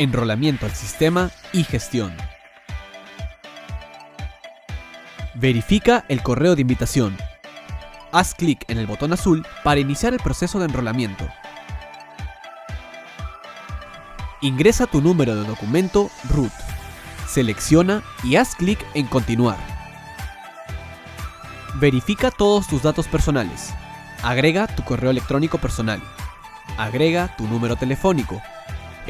enrolamiento al sistema y gestión. Verifica el correo de invitación. Haz clic en el botón azul para iniciar el proceso de enrolamiento. Ingresa tu número de documento root. Selecciona y haz clic en Continuar. Verifica todos tus datos personales. Agrega tu correo electrónico personal. Agrega tu número telefónico.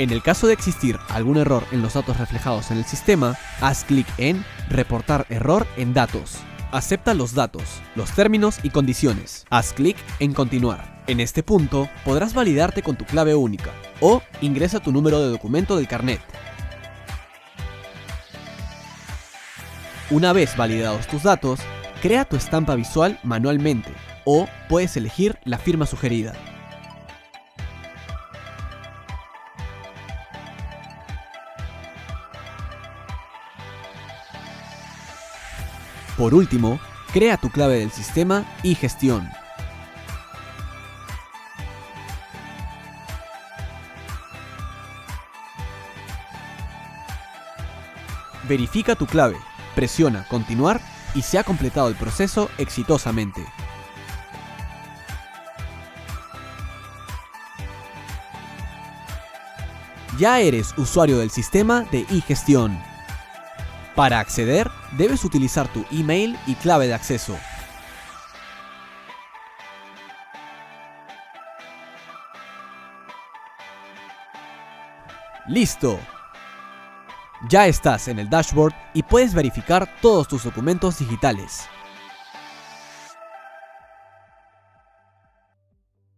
En el caso de existir algún error en los datos reflejados en el sistema, haz clic en Reportar error en datos. Acepta los datos, los términos y condiciones. Haz clic en Continuar. En este punto podrás validarte con tu clave única o ingresa tu número de documento del carnet. Una vez validados tus datos, crea tu estampa visual manualmente o puedes elegir la firma sugerida. Por último, crea tu clave del sistema y gestión. Verifica tu clave, presiona Continuar y se ha completado el proceso exitosamente. Ya eres usuario del sistema de e-gestión. Para acceder, debes utilizar tu email y clave de acceso. ¡Listo! Ya estás en el dashboard y puedes verificar todos tus documentos digitales.